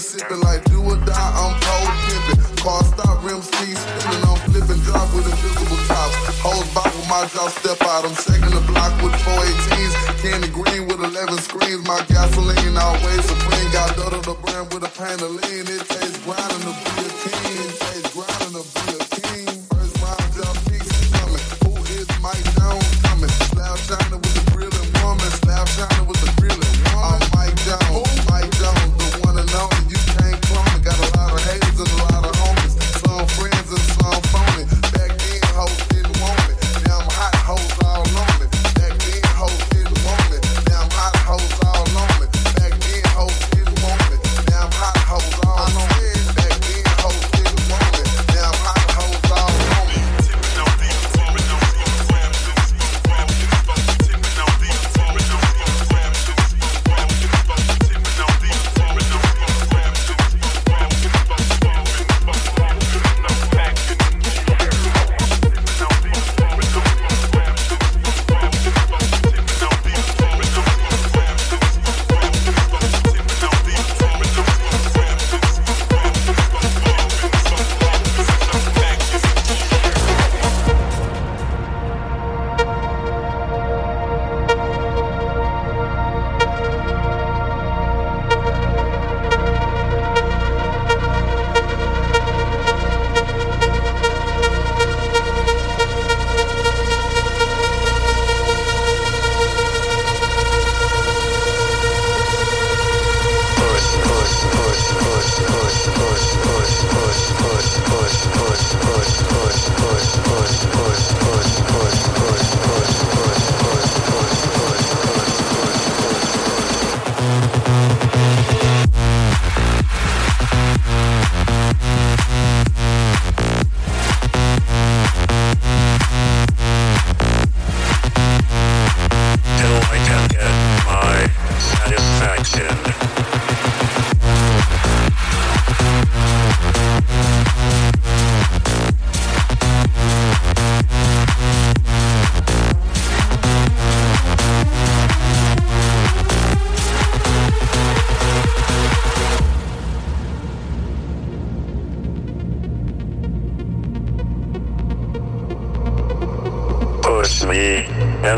Sipping. Like do or die, I'm cold pimping. Car stop, rims keep spinning. I'm flipping, drop with invisible tops. Hoes bop with my jaw, step out. I'm shaking the block with 418s. Candy green with 11 screens. My gasoline always supreme. Got Dotto the brand with a lean.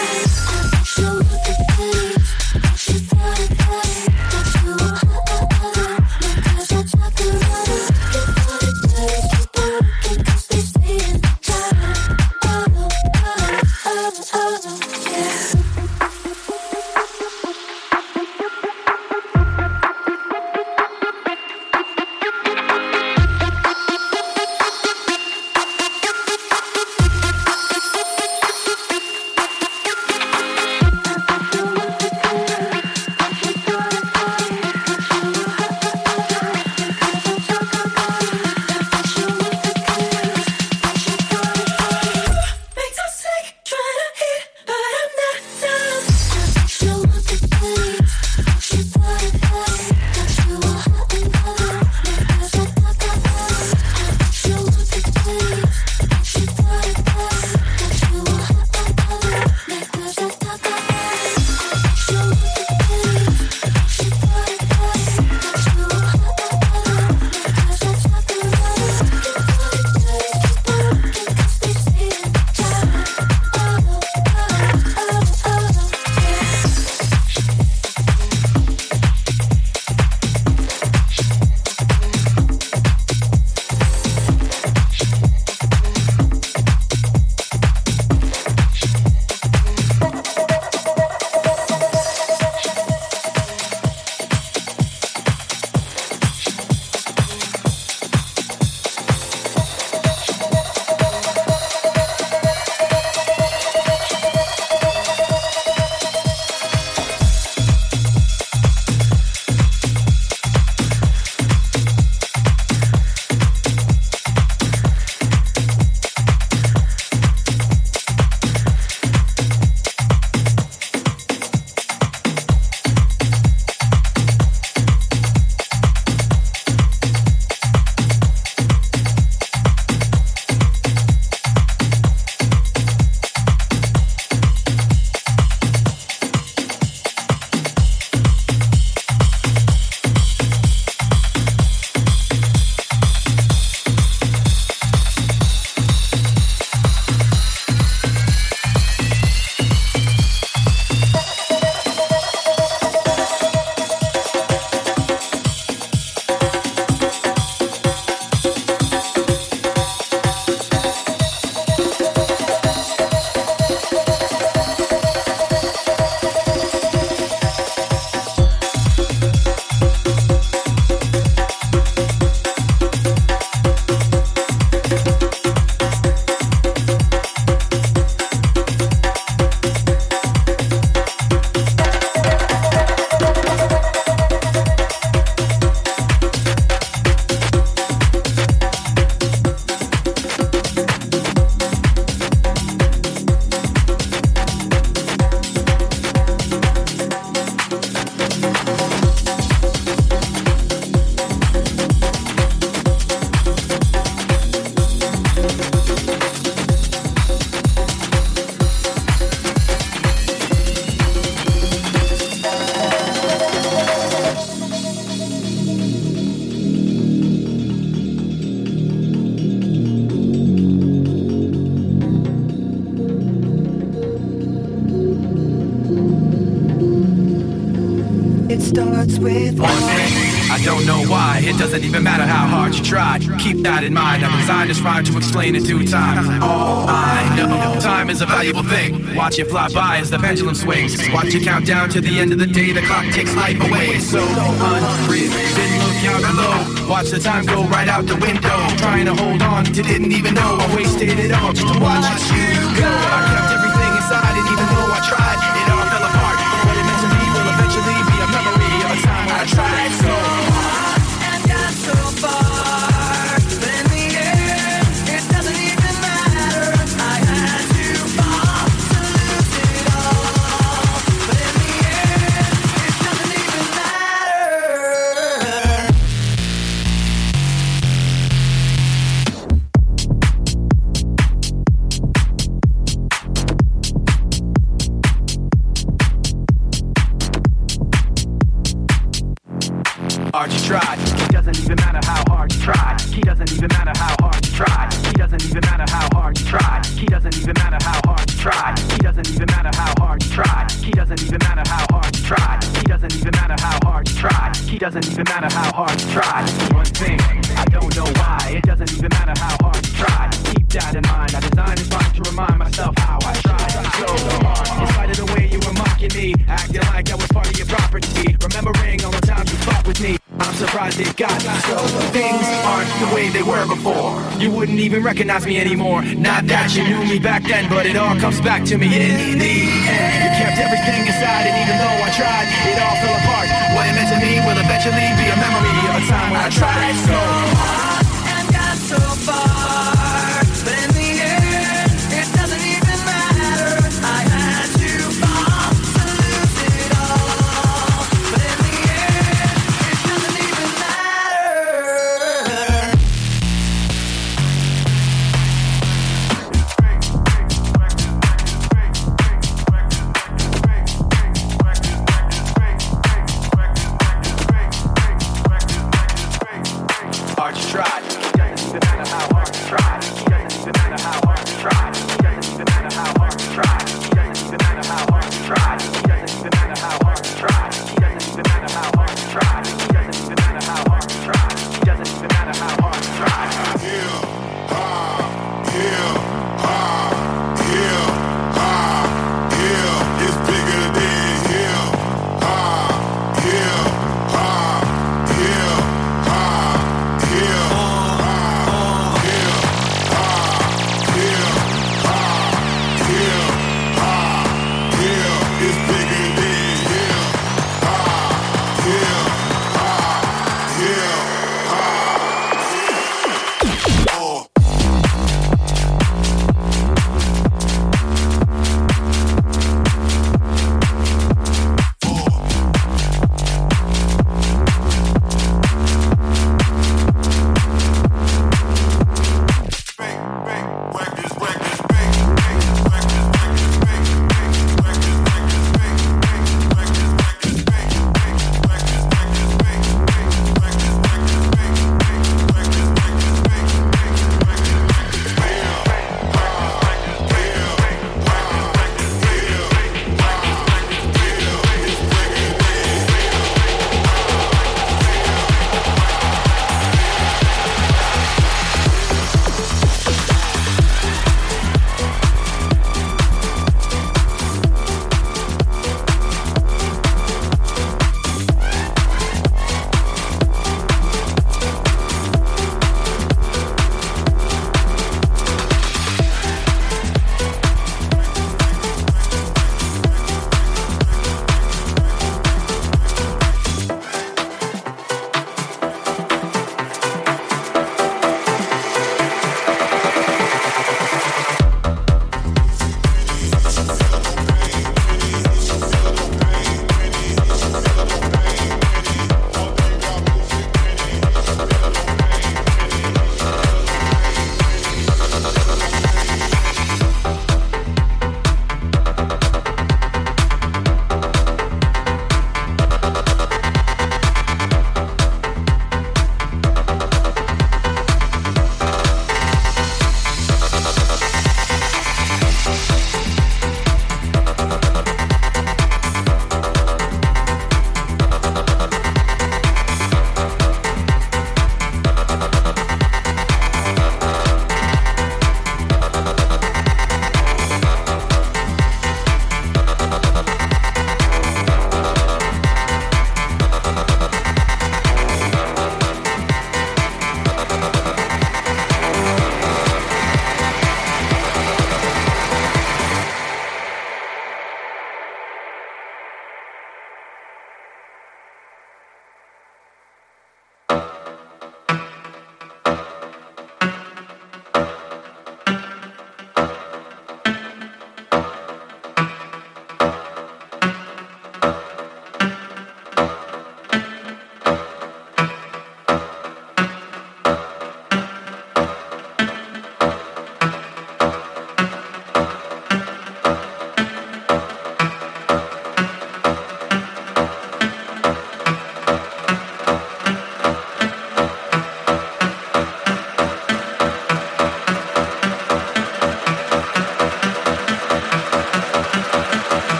Bye. Explain in due time. All I know, time is a valuable thing. Watch it fly by as the pendulum swings. Watch it count down to the end of the day. The clock takes life away. So unreal. Didn't look out below. Watch the time go right out the window. Trying to hold on to didn't even know I wasted it all just to watch you go. recognize me anymore. Not that you knew me back then, but it all comes back to me in the end. You kept everything inside, and even though I tried, it all fell apart. What it meant to me will eventually be a memory of a time when I tried so hard.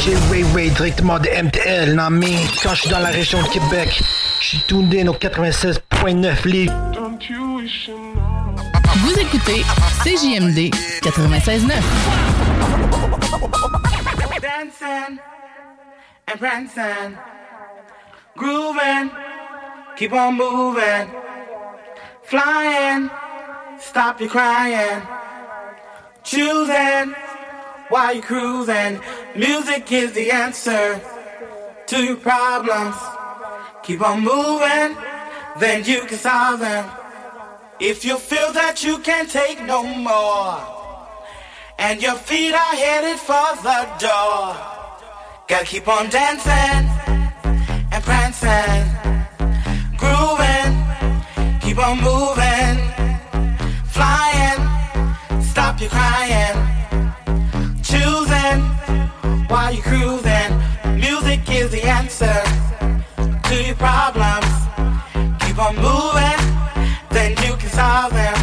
DJ Ray Ray directement de MTL, non mais quand je suis dans la région de Québec, je suis tuned au 96.9 livres. Vous écoutez CJMD 96.9. Dancing and prancing, grooving, keep on moving, flying, stop your crying, choosing. while you're cruising. Music is the answer to your problems. Keep on moving, then you can solve them. If you feel that you can't take no more, and your feet are headed for the door, gotta keep on dancing and prancing, grooving, keep on moving, flying, stop your crying how you cruising. Music is the answer to your problems. Keep on moving, then you can solve them.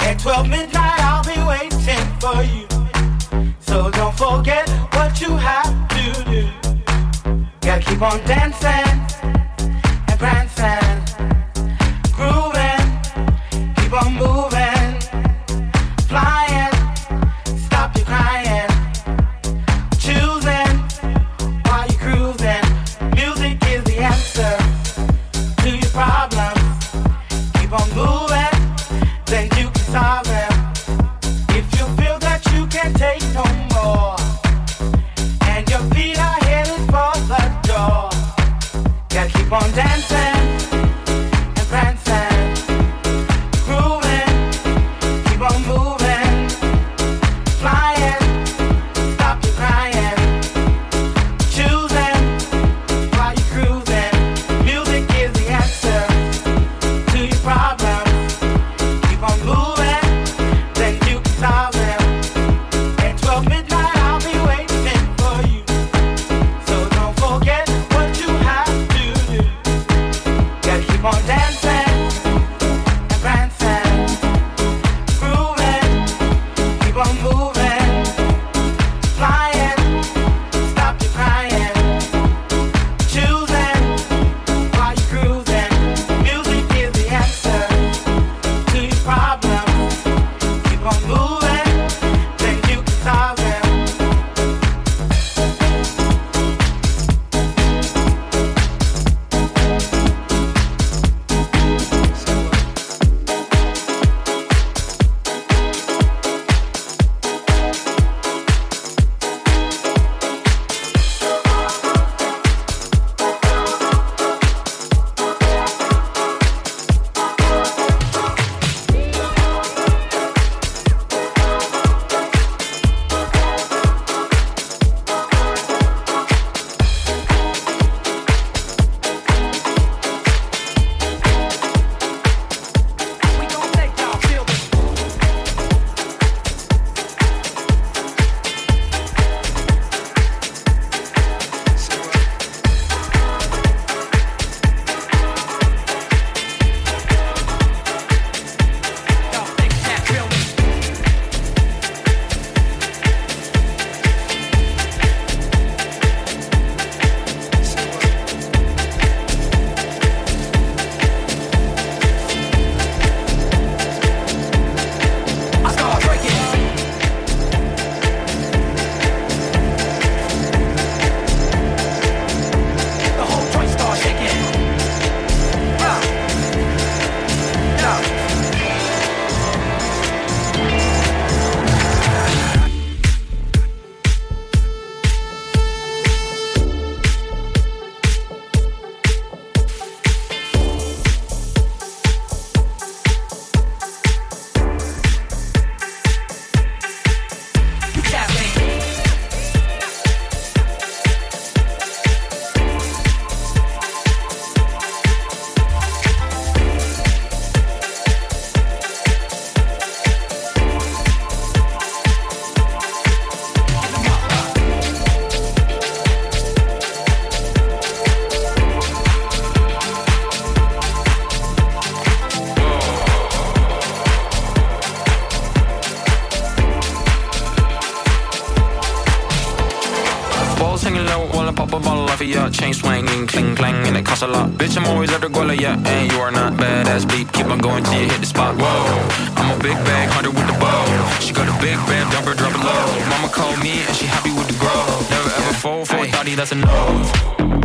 At 12 midnight, I'll be waiting for you. So don't forget what you have to do. Gotta keep on dancing and prancing. nonchalant. Bitch, I'm always after Guala, yeah, and you are not badass beep. Keep on going till you hit the spot. Whoa, I'm a big bag hunter with the bow. She got a big bag dumper, drop it low. Mama called me and she happy with the grow. Never ever fold for a thotty, that's a no.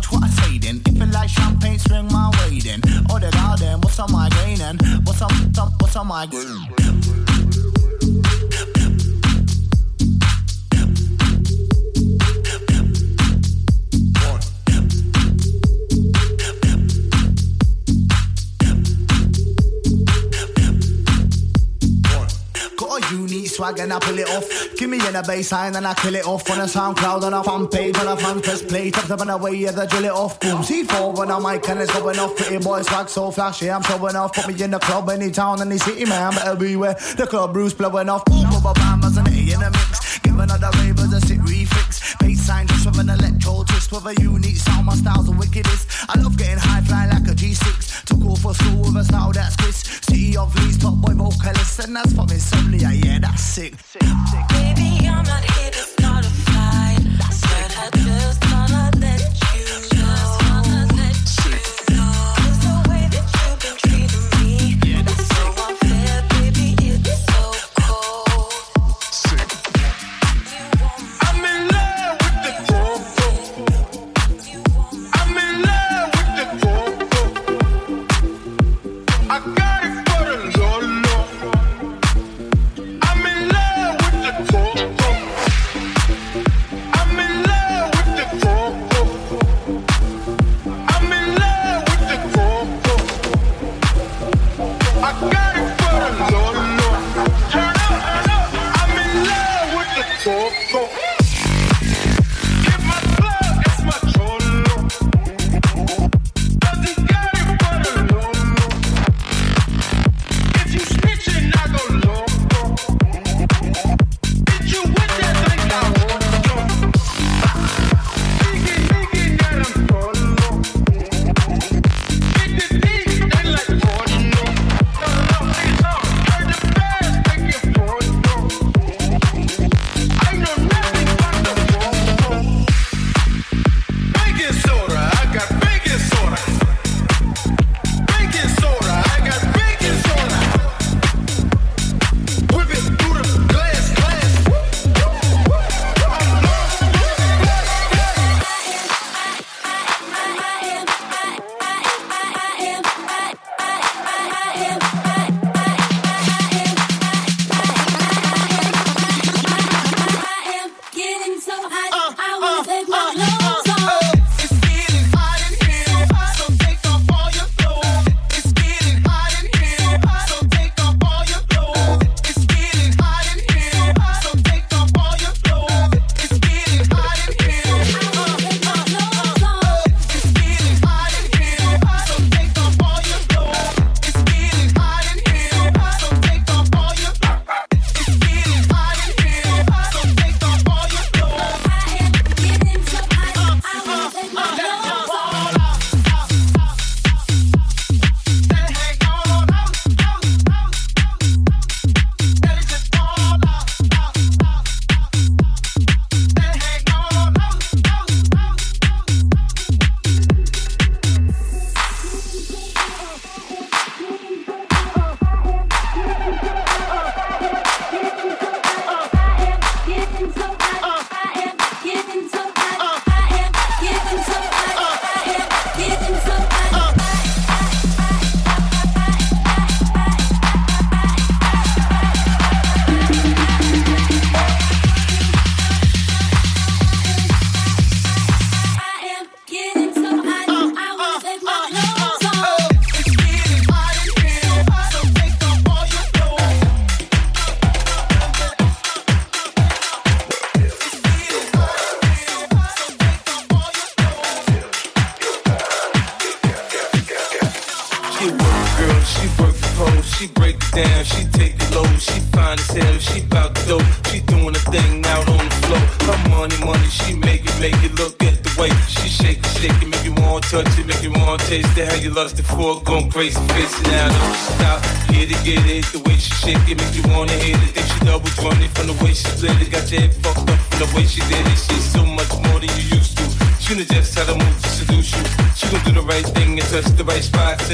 Watch what I say then. If you like champagne, swing my way then. Oh the garden, what's on my grain and what's up, what's up, what's on my grain. Swag and I pull it off. Give me in a baseline and I kill it off on a SoundCloud on a fan page on a fan press play. Tucked up on the way, yeah, the drill it off. Boom, C4 when I'm mic and it's going off. Pretty boy swag so flashy, I'm showing off. Put me in the club, any town, any city, man. Better beware. The club Bruce blowing off. Boom, boom, bam, as an A in a mix. Give another ravers a sit refix. Baseline an electro twist with a unique sound. My style's the wickedest. I love getting high flying like a G6. Took off for school with a style that's Chris. City of Leeds, top boy vocalist, and that's from insomnia. Yeah, that's sick. Baby, I'm not here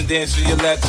right spots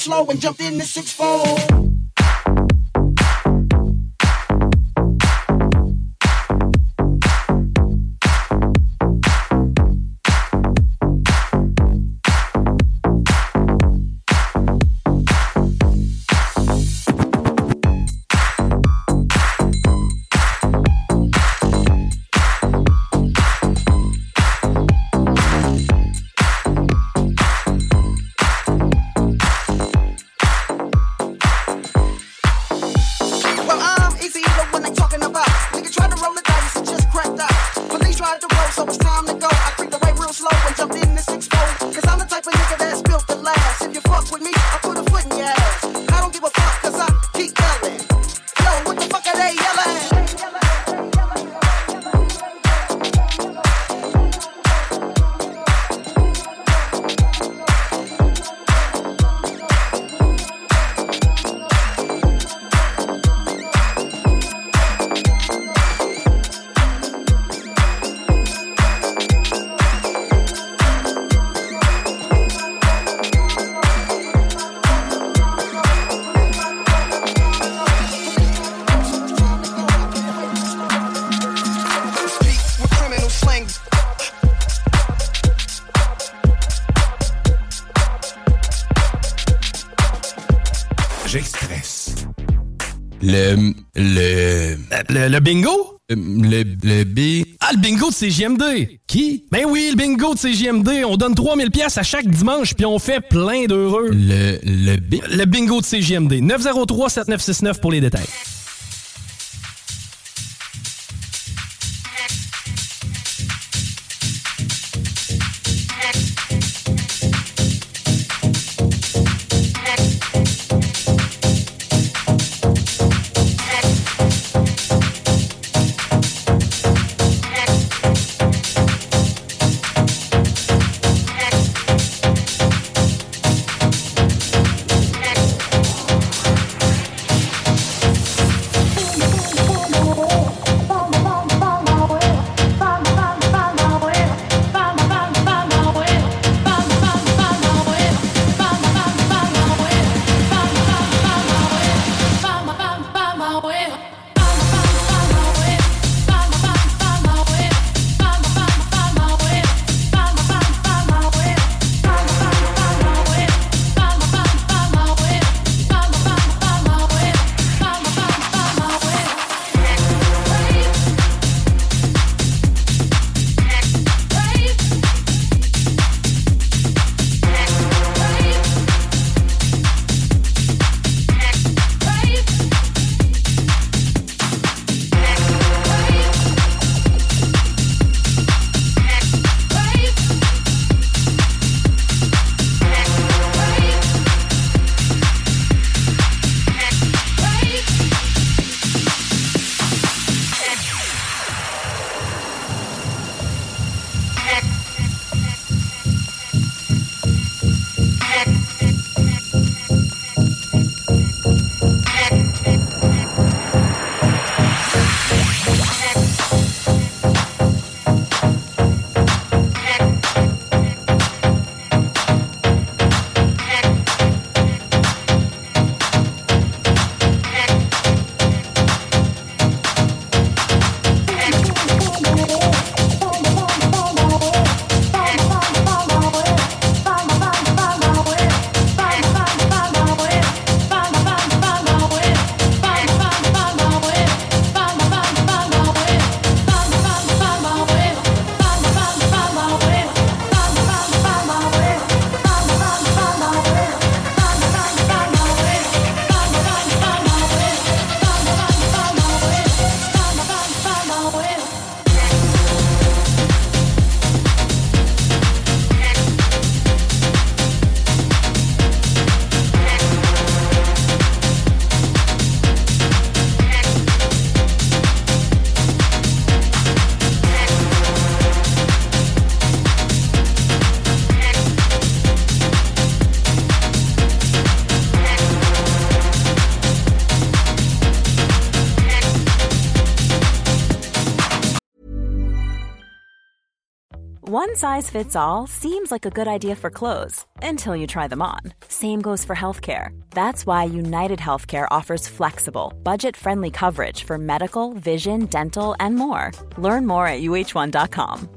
slow and jumped in the six fold. Le bingo? Euh, le, le B. Ah, le bingo de CGMD! Qui? Ben oui, le bingo de CGMD. On donne 3000 pièces à chaque dimanche, puis on fait plein d'heureux. Le, le B. Le bingo de CGMD. 903-7969 pour les détails. One size fits all seems like a good idea for clothes until you try them on. Same goes for healthcare. That's why United Healthcare offers flexible, budget friendly coverage for medical, vision, dental, and more. Learn more at uh1.com.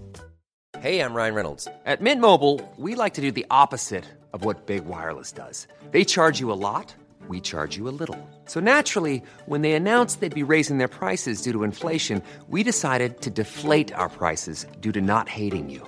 Hey, I'm Ryan Reynolds. At Mint Mobile, we like to do the opposite of what Big Wireless does. They charge you a lot, we charge you a little. So naturally, when they announced they'd be raising their prices due to inflation, we decided to deflate our prices due to not hating you.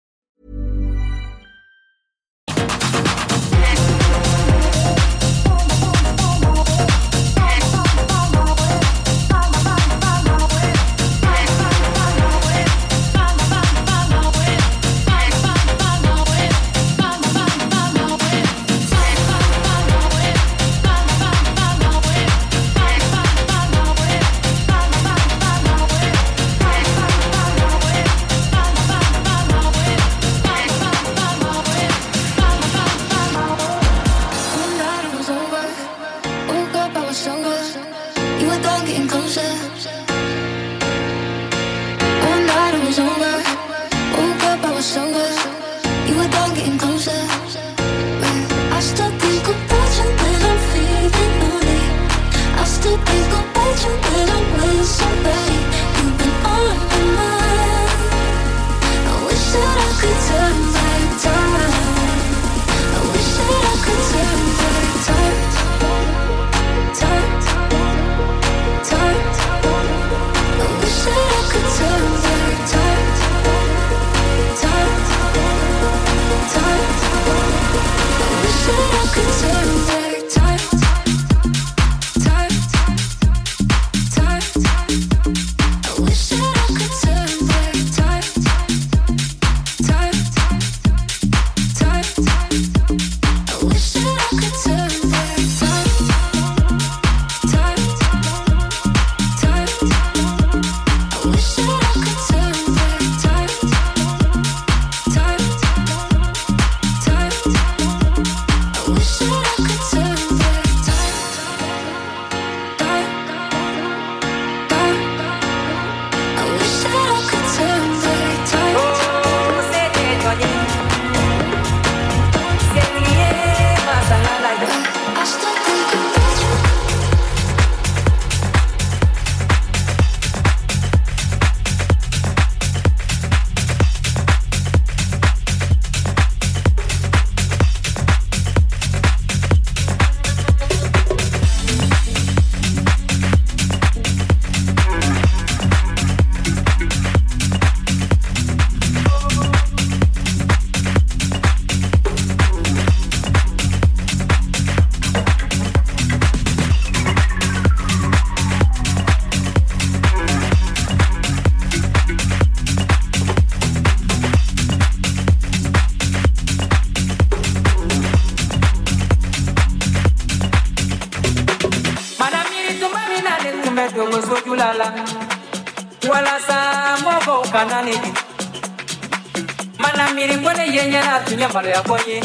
yenye na tunya malo ya konye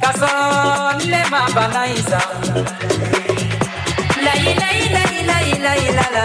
Kasoro nile mabana isa La ila ila ila ila ila la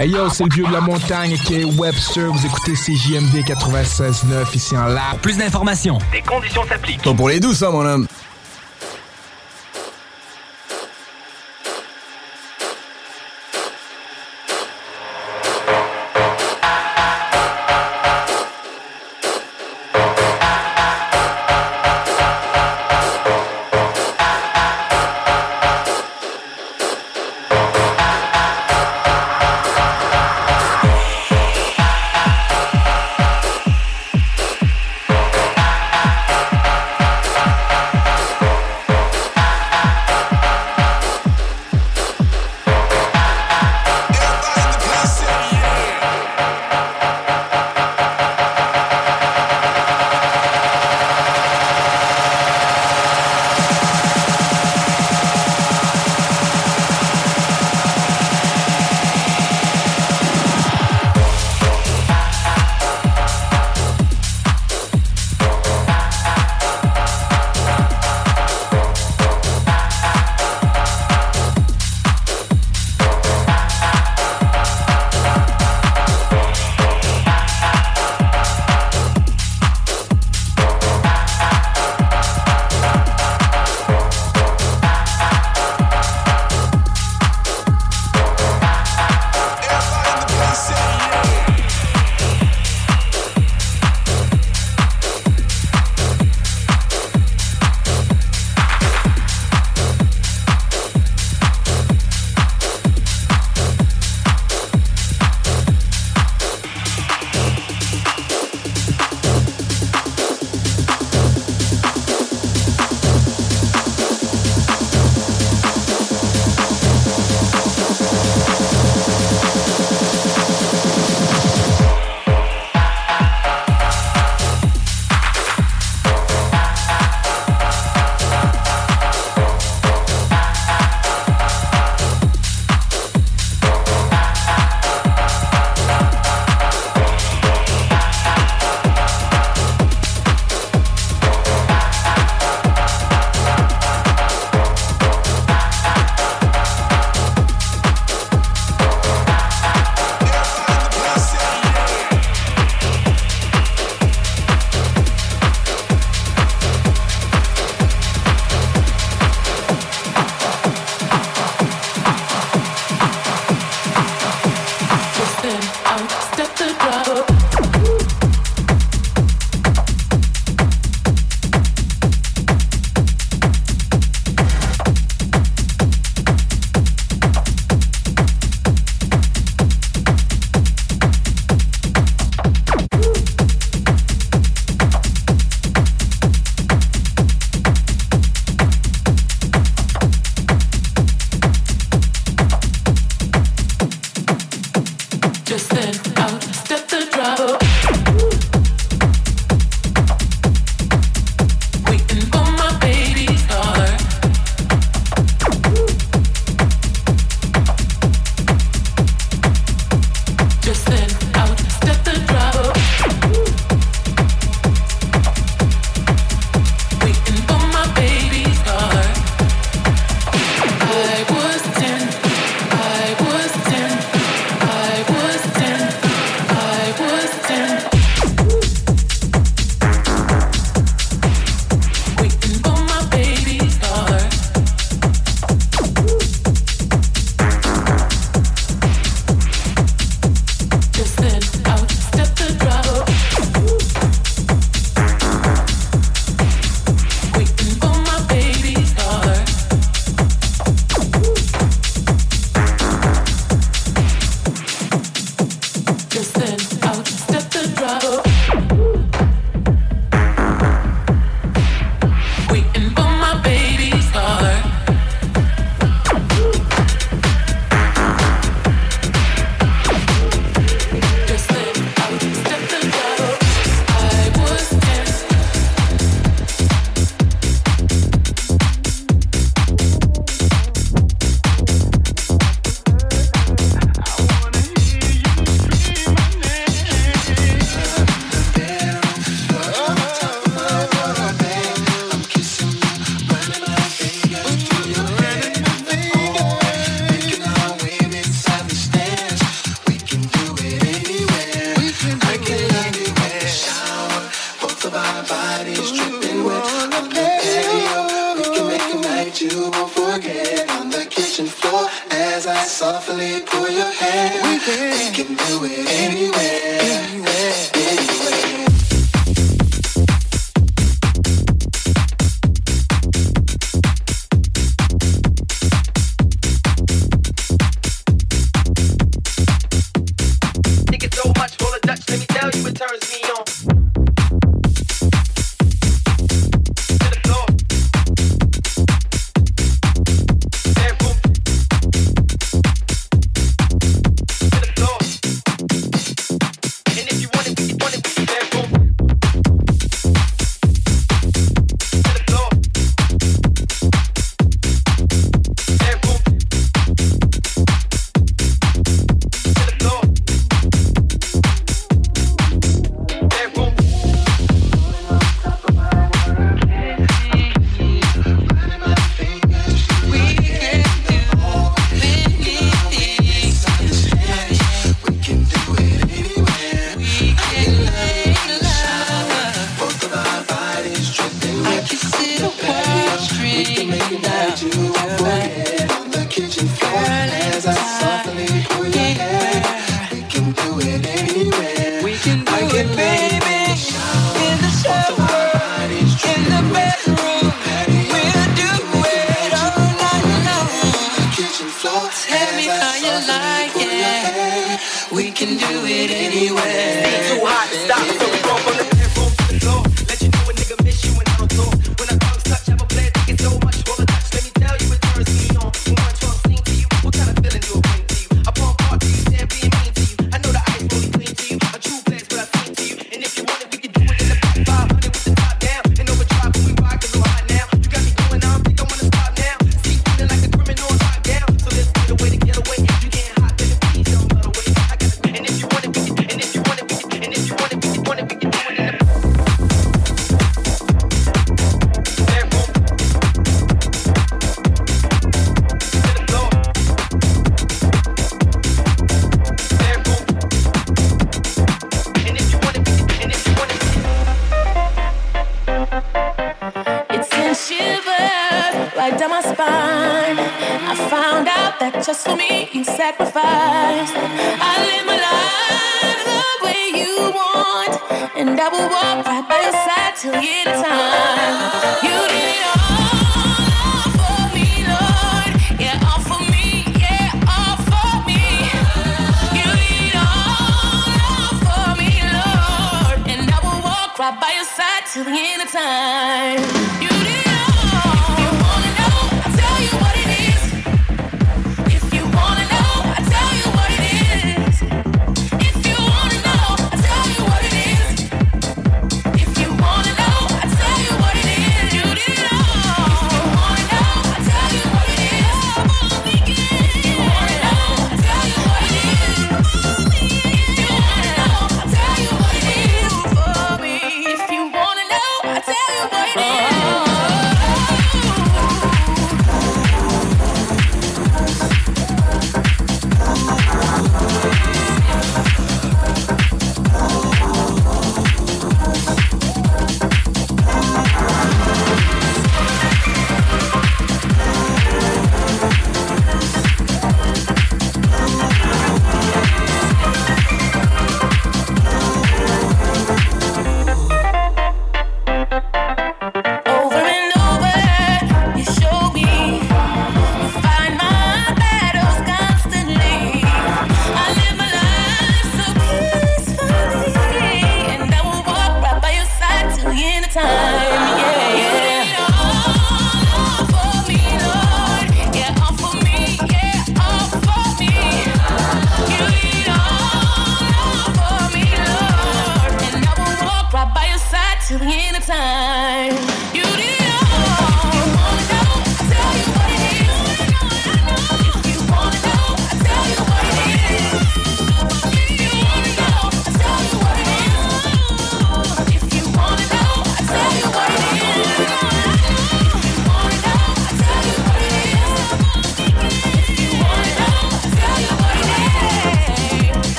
Hey yo, c'est le vieux de la montagne qui est Webster. Vous écoutez CJMD 96.9 ici en live. Plus d'informations. Des conditions s'appliquent. Pas pour les doux, ça, mon homme.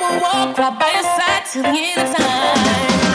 will walk right by your side till the end of time.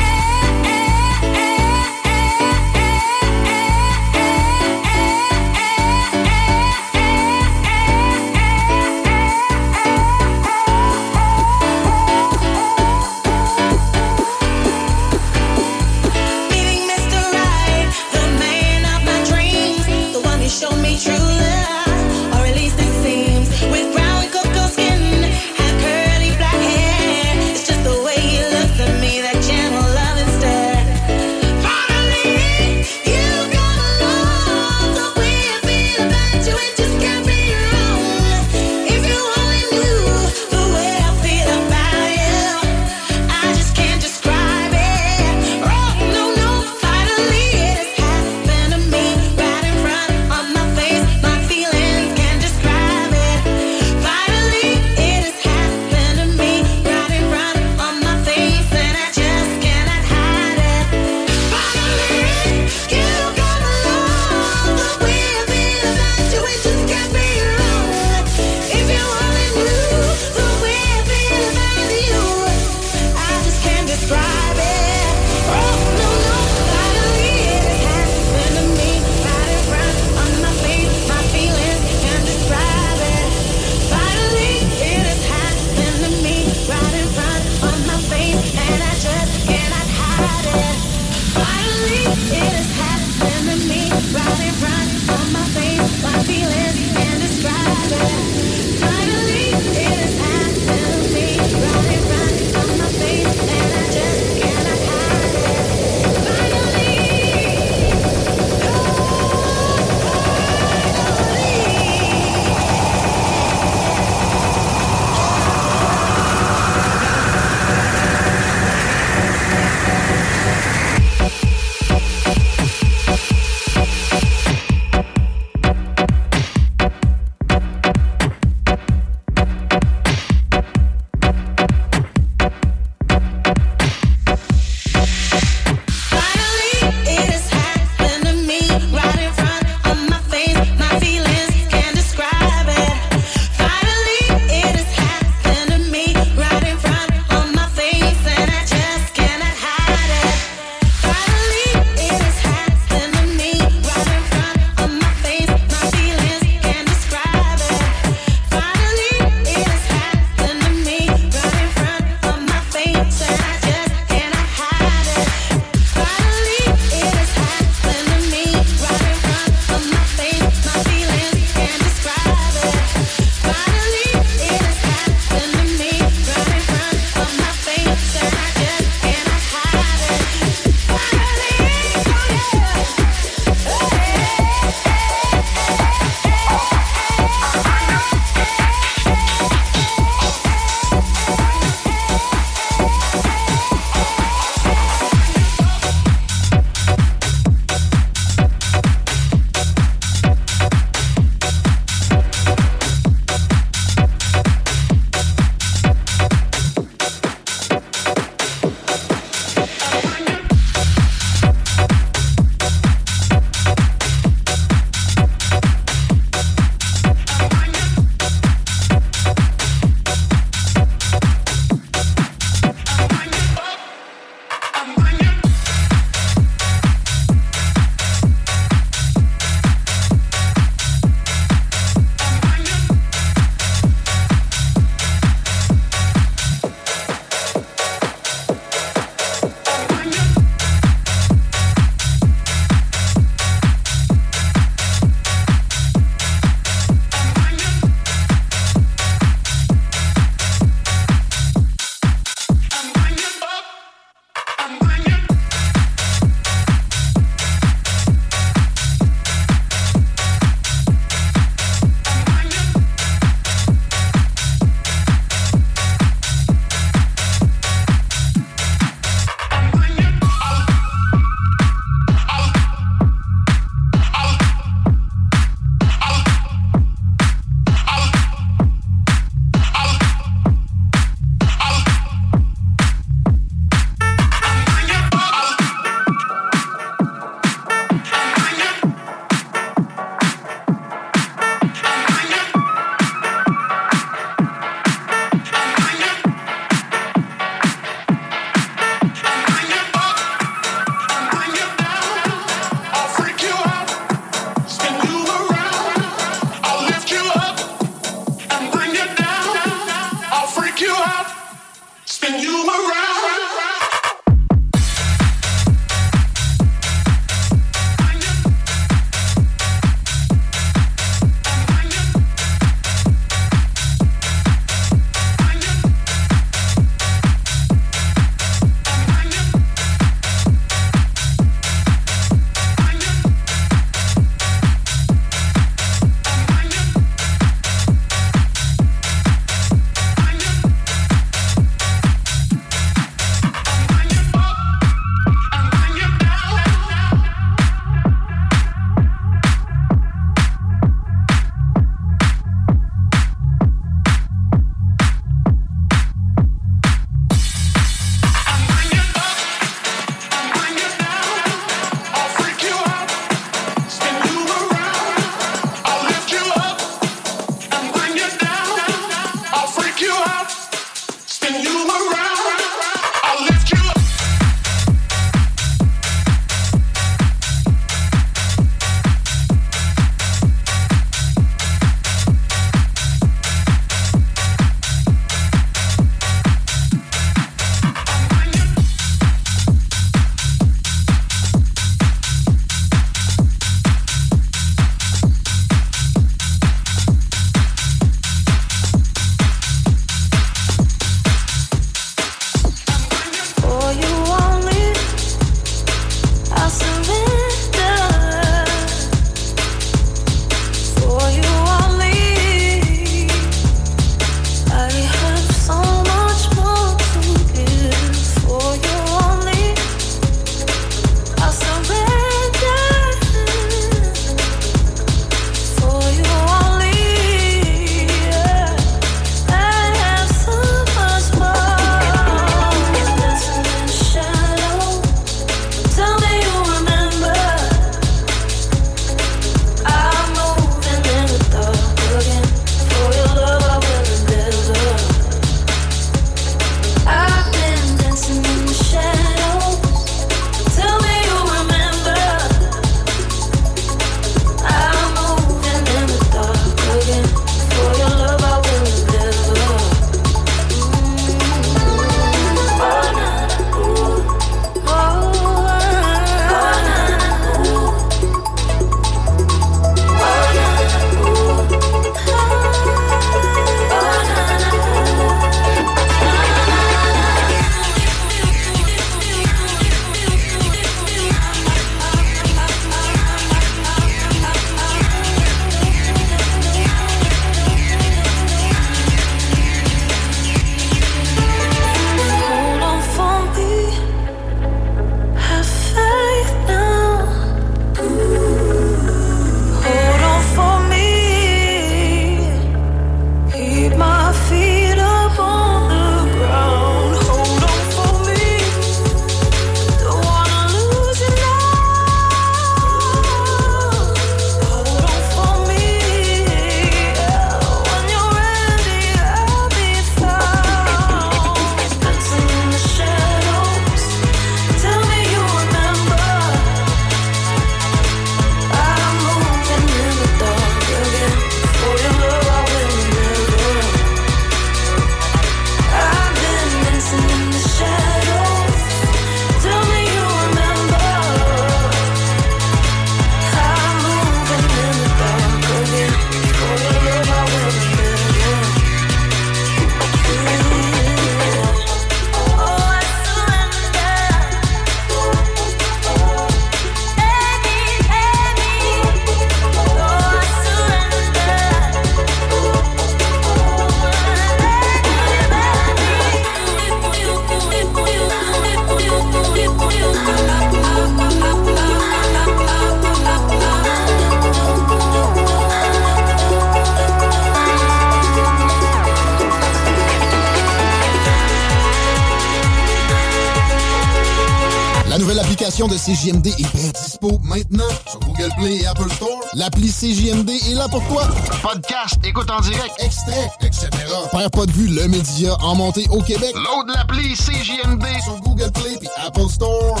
CJMD est bien dispo maintenant sur Google Play et Apple Store. L'appli CJMD est là pour toi. Podcast, écoute en direct, extrait, etc. Père pas de vue, le média en montée au Québec. Load l'appli CJMD sur Google Play et Apple Store.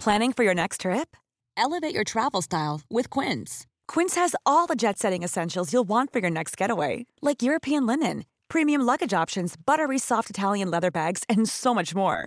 Planning for your next trip? Elevate your travel style with Quince. Quince has all the jet setting essentials you'll want for your next getaway, like European linen, premium luggage options, buttery soft Italian leather bags, and so much more.